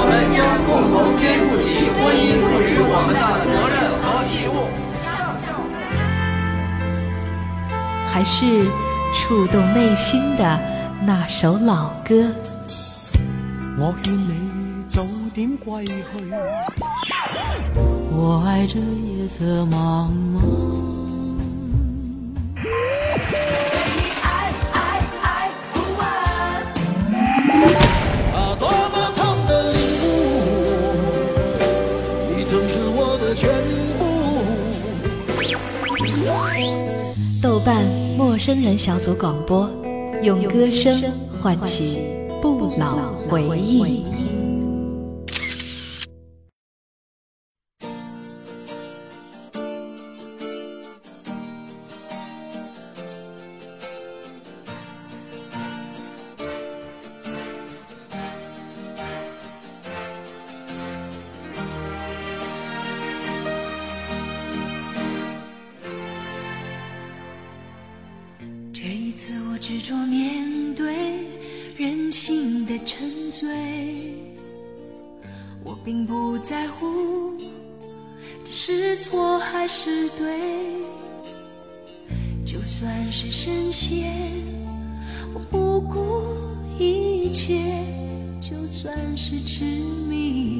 我们将共同肩负起婚姻赋予我们的责任和义务。还是触动内心的那首老歌。我劝你早点归去，我爱这夜色茫茫。人小组广播，用歌声唤起。不老回忆。是神仙，我不顾一切；就算是执迷，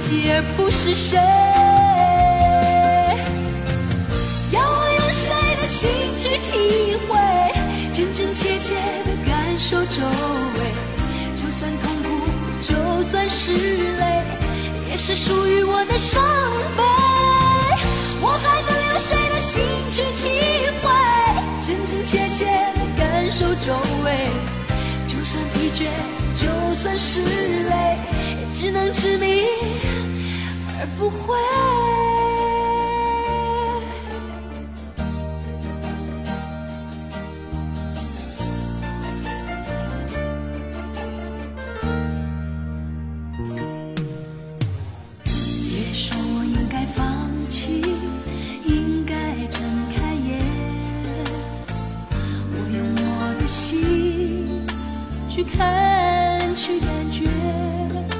己而不是谁。要我用谁的心去体会，真真切切的感受周围，就算痛苦，就算是泪，也是属于我的伤悲。我还能用谁的心去体会，真真切切的感受周围？就算疲倦，就算是累，只能执迷而不悔。别说我应该放弃应该睁开眼我用我的心去看去感觉。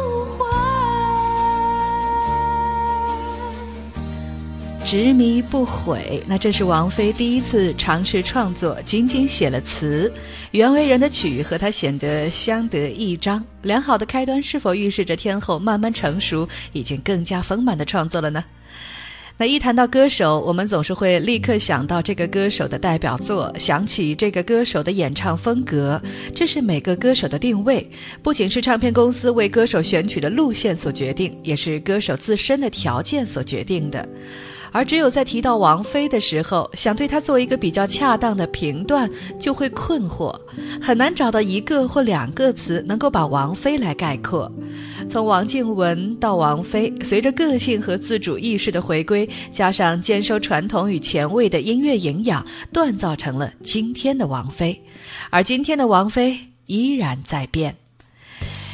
执迷不悔，那这是王菲第一次尝试创作，仅仅写了词，袁惟仁的曲和她显得相得益彰。良好的开端是否预示着天后慢慢成熟，已经更加丰满的创作了呢？那一谈到歌手，我们总是会立刻想到这个歌手的代表作，想起这个歌手的演唱风格，这是每个歌手的定位，不仅是唱片公司为歌手选取的路线所决定，也是歌手自身的条件所决定的。而只有在提到王菲的时候，想对她做一个比较恰当的评断，就会困惑，很难找到一个或两个词能够把王菲来概括。从王静文到王菲，随着个性和自主意识的回归，加上兼收传统与前卫的音乐营养，锻造成了今天的王菲。而今天的王菲依然在变。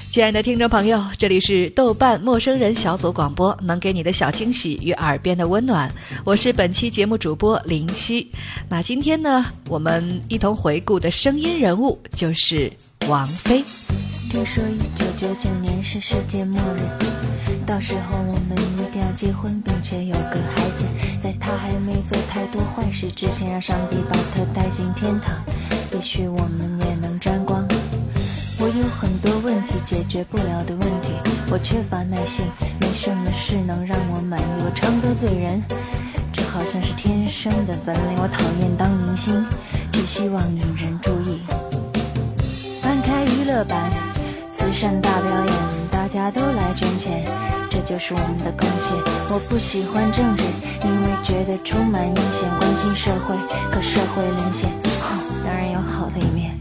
亲爱的听众朋友，这里是豆瓣陌生人小组广播，能给你的小惊喜与耳边的温暖。我是本期节目主播林夕。那今天呢，我们一同回顾的声音人物就是王菲。听说一九九九年是世界末日，到时候我们一定要结婚，并且有个孩子，在他还没做太多坏事之前，让上帝把他带进天堂，也许我们也能沾光。很多问题解决不了的问题，我缺乏耐心，没什么事能让我满意，我常得罪人，这好像是天生的本领。我讨厌当明星，只希望引人注意。翻开娱乐版，慈善大表演，大家都来捐钱，这就是我们的贡献。我不喜欢政治，因为觉得充满阴险，关心社会，可社会沦陷，哼，当然有好的一面。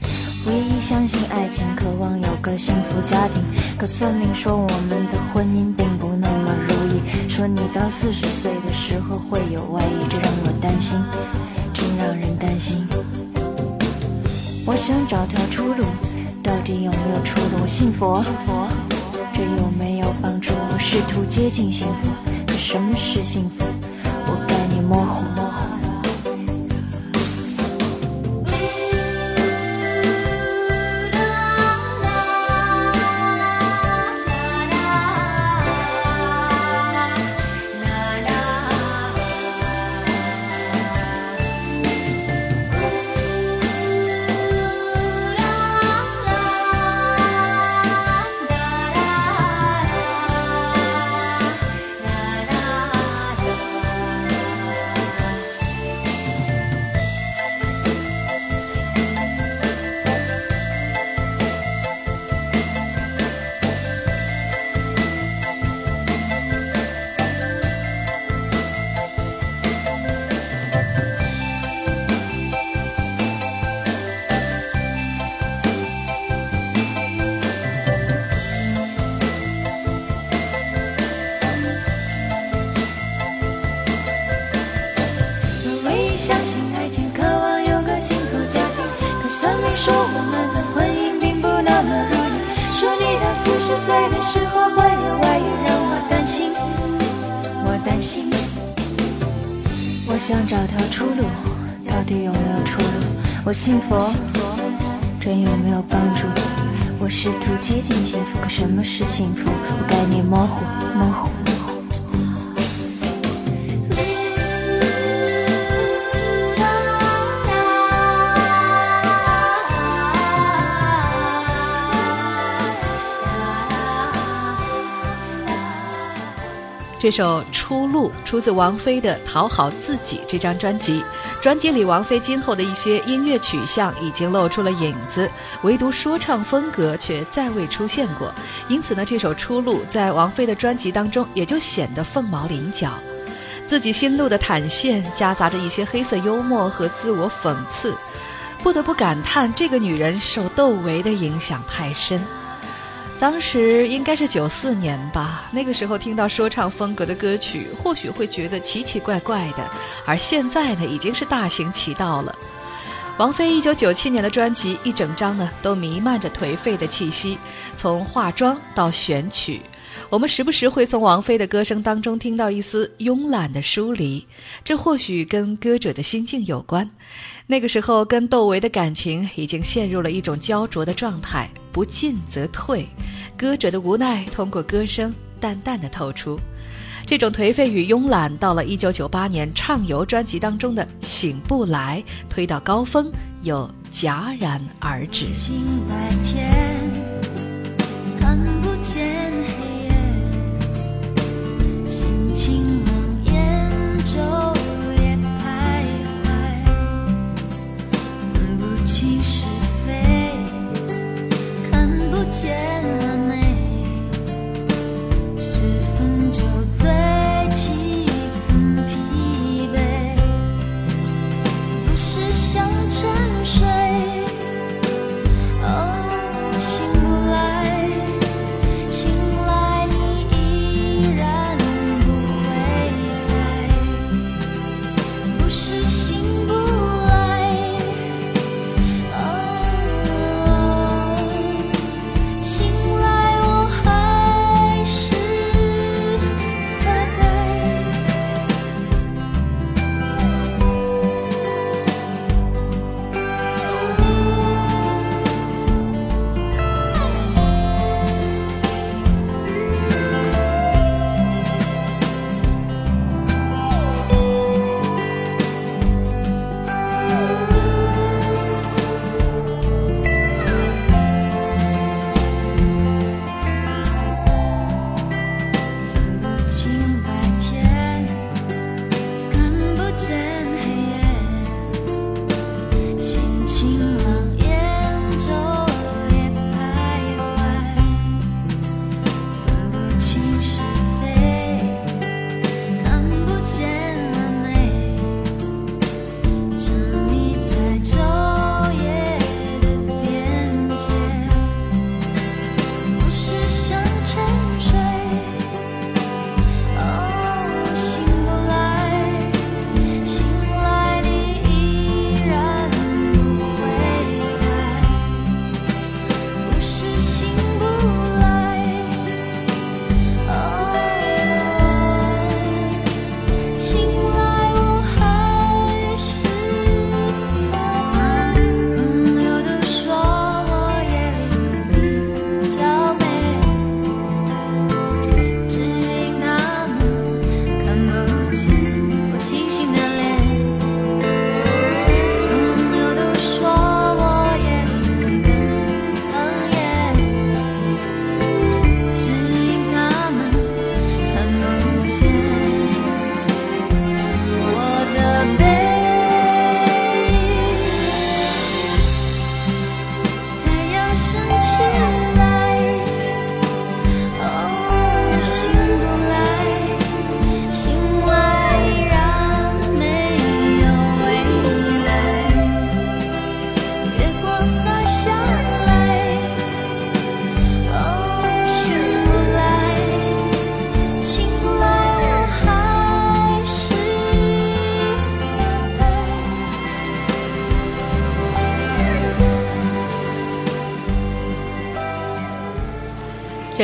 唯一相信爱情，渴望有个幸福家庭。可算命说我们的婚姻并不那么如意，说你到四十岁的时候会有外遇，这让我担心，真让人担心。我想找条出路，到底有没有出路？我信佛，这有没有帮助？我试图接近幸福，可什么是幸福？我概念模糊。想找条出路，到底有没有出路？我信佛，真有没有帮助？我试图接近幸福，可什么是幸福？我概念模糊，模糊。这首《出路》出自王菲的《讨好自己》这张专辑。专辑里，王菲今后的一些音乐取向已经露出了影子，唯独说唱风格却再未出现过。因此呢，这首《出路》在王菲的专辑当中也就显得凤毛麟角。自己心路的坦现，夹杂着一些黑色幽默和自我讽刺，不得不感叹这个女人受窦唯的影响太深。当时应该是九四年吧，那个时候听到说唱风格的歌曲，或许会觉得奇奇怪怪的，而现在呢，已经是大行其道了。王菲一九九七年的专辑一整张呢，都弥漫着颓废的气息，从化妆到选曲。我们时不时会从王菲的歌声当中听到一丝慵懒的疏离，这或许跟歌者的心境有关。那个时候，跟窦唯的感情已经陷入了一种焦灼的状态，不进则退。歌者的无奈通过歌声淡淡的透出。这种颓废与慵懒，到了一九九八年《畅游》专辑当中的《醒不来》，推到高峰又戛然而止。清白天看不见看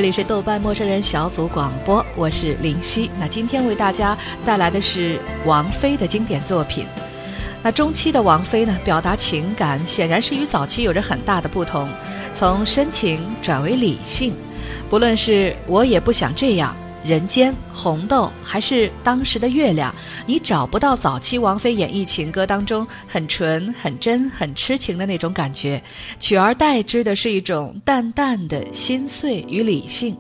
这里是豆瓣陌生人小组广播，我是林夕。那今天为大家带来的是王菲的经典作品。那中期的王菲呢，表达情感显然是与早期有着很大的不同，从深情转为理性。不论是我也不想这样、人间、红豆，还是当时的月亮，你找不到早期王菲演绎情歌当中很纯、很真、很痴情的那种感觉，取而代之的是一种淡淡的心碎与理性。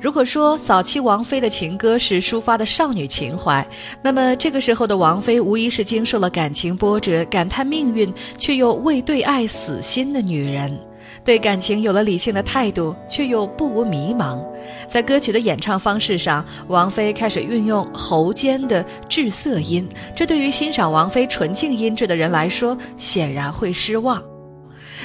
如果说早期王菲的情歌是抒发的少女情怀，那么这个时候的王菲无疑是经受了感情波折、感叹命运却又未对爱死心的女人。对感情有了理性的态度，却又不无迷茫。在歌曲的演唱方式上，王菲开始运用喉间的滞涩音，这对于欣赏王菲纯净音质的人来说，显然会失望。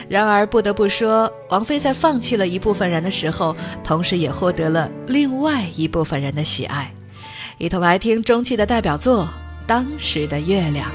然而，不得不说，王菲在放弃了一部分人的时候，同时也获得了另外一部分人的喜爱。一同来听中期的代表作《当时的月亮》。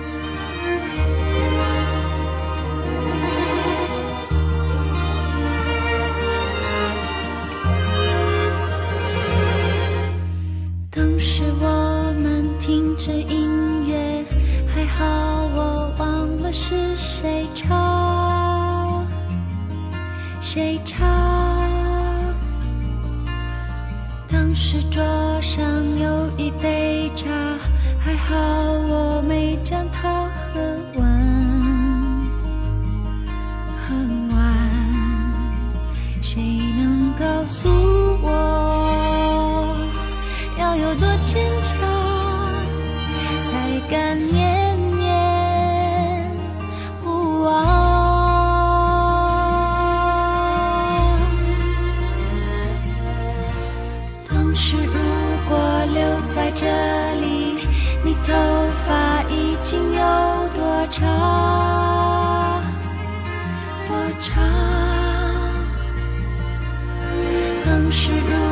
头发已经有多长？多长？当时如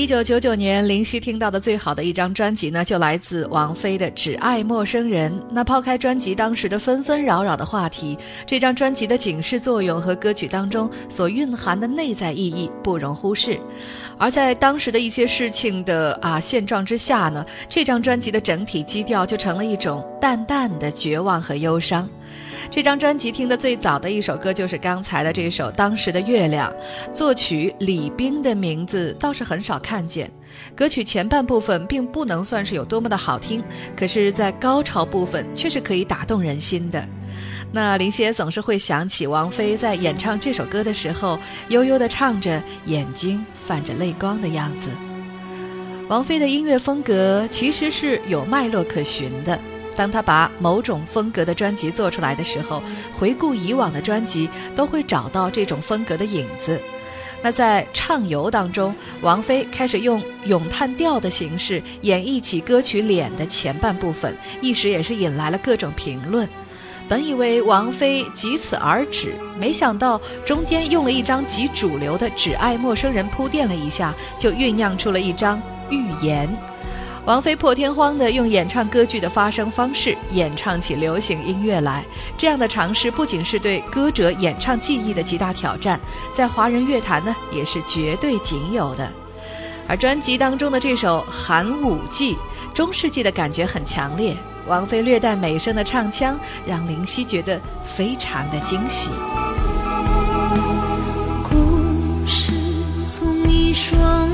一九九九年，林夕听到的最好的一张专辑呢，就来自王菲的《只爱陌生人》。那抛开专辑当时的纷纷扰扰的话题，这张专辑的警示作用和歌曲当中所蕴含的内在意义不容忽视。而在当时的一些事情的啊现状之下呢，这张专辑的整体基调就成了一种淡淡的绝望和忧伤。这张专辑听的最早的一首歌就是刚才的这首《当时的月亮》，作曲李冰的名字倒是很少看见。歌曲前半部分并不能算是有多么的好听，可是，在高潮部分却是可以打动人心的。那林夕也总是会想起王菲在演唱这首歌的时候，悠悠地唱着，眼睛泛着泪光的样子。王菲的音乐风格其实是有脉络可循的。当他把某种风格的专辑做出来的时候，回顾以往的专辑，都会找到这种风格的影子。那在《畅游》当中，王菲开始用咏叹调的形式演绎起歌曲《脸》的前半部分，一时也是引来了各种评论。本以为王菲即此而止，没想到中间用了一张极主流的《只爱陌生人》铺垫了一下，就酝酿出了一张预言。王菲破天荒地用演唱歌剧的发声方式演唱起流行音乐来，这样的尝试不仅是对歌者演唱技艺的极大挑战，在华人乐坛呢也是绝对仅有的。而专辑当中的这首《寒武纪》，中世纪的感觉很强烈，王菲略带美声的唱腔让林夕觉得非常的惊喜。故事从一双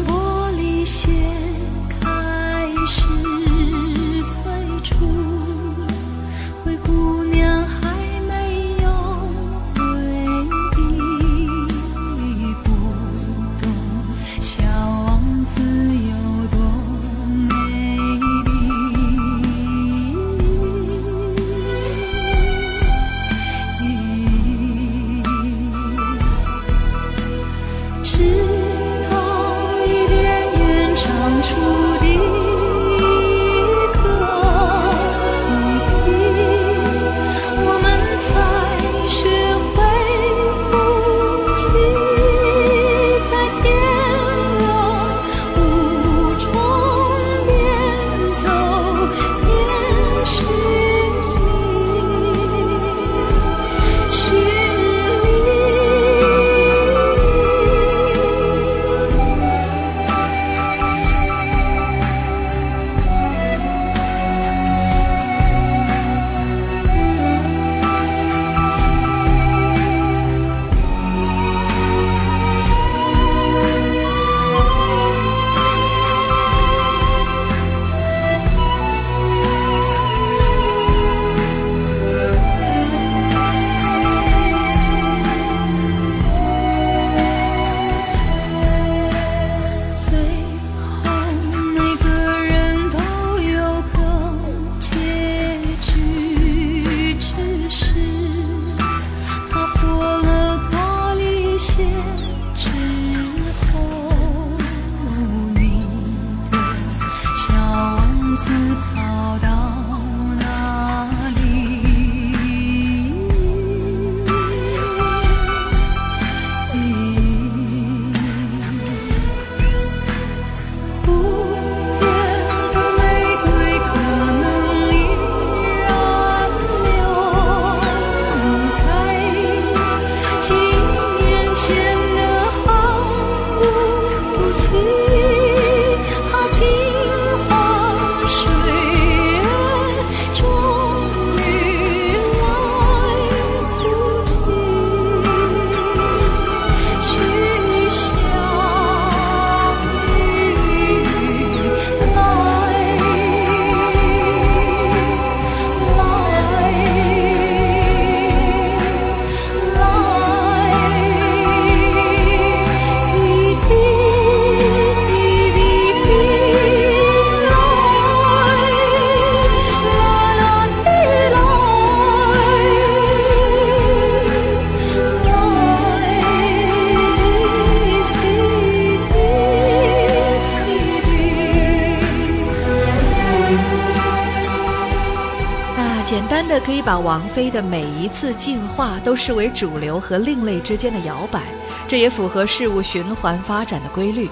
可以把王菲的每一次进化都视为主流和另类之间的摇摆，这也符合事物循环发展的规律。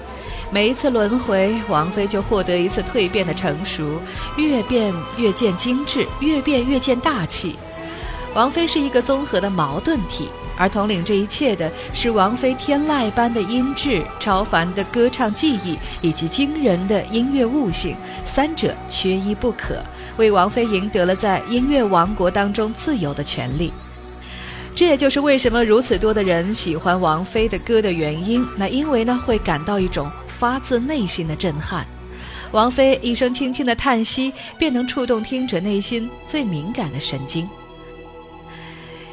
每一次轮回，王菲就获得一次蜕变的成熟，越变越见精致，越变越见大气。王菲是一个综合的矛盾体，而统领这一切的是王菲天籁般的音质、超凡的歌唱技艺以及惊人的音乐悟性，三者缺一不可。为王菲赢得了在音乐王国当中自由的权利，这也就是为什么如此多的人喜欢王菲的歌的原因。那因为呢，会感到一种发自内心的震撼。王菲一声轻轻的叹息，便能触动听者内心最敏感的神经。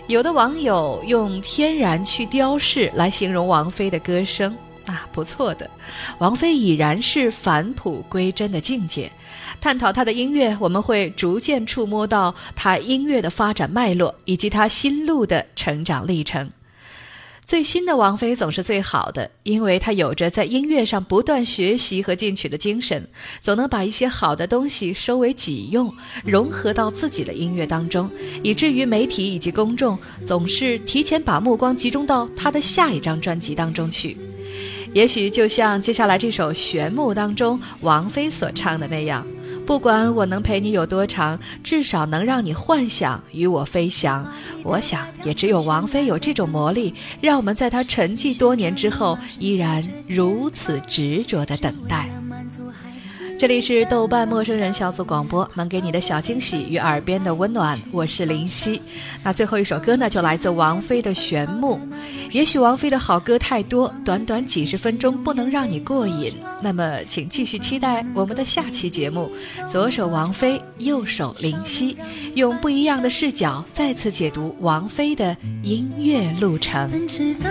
有的网友用“天然去雕饰”来形容王菲的歌声，啊，不错的。王菲已然是返璞归真的境界。探讨她的音乐，我们会逐渐触摸到她音乐的发展脉络，以及她心路的成长历程。最新的王菲总是最好的，因为她有着在音乐上不断学习和进取的精神，总能把一些好的东西收为己用，融合到自己的音乐当中，以至于媒体以及公众总是提前把目光集中到她的下一张专辑当中去。也许就像接下来这首《玄木》当中王菲所唱的那样。不管我能陪你有多长，至少能让你幻想与我飞翔。我想，也只有王菲有这种魔力，让我们在她沉寂多年之后，依然如此执着的等待。这里是豆瓣陌生人小组广播，能给你的小惊喜与耳边的温暖，我是林夕。那最后一首歌呢，就来自王菲的《玄木》。也许王菲的好歌太多，短短几十分钟不能让你过瘾。那么，请继续期待我们的下期节目。左手王菲，右手林夕，用不一样的视角再次解读王菲的音乐路程。奔驰的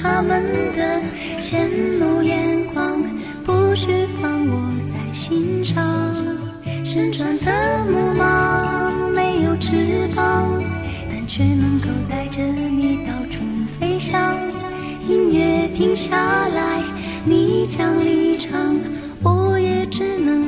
他们的羡慕眼光，不需放我在心上。旋转的木马没有翅膀，但却能够带着你到处飞翔。音乐停下来，你将离场，我也只能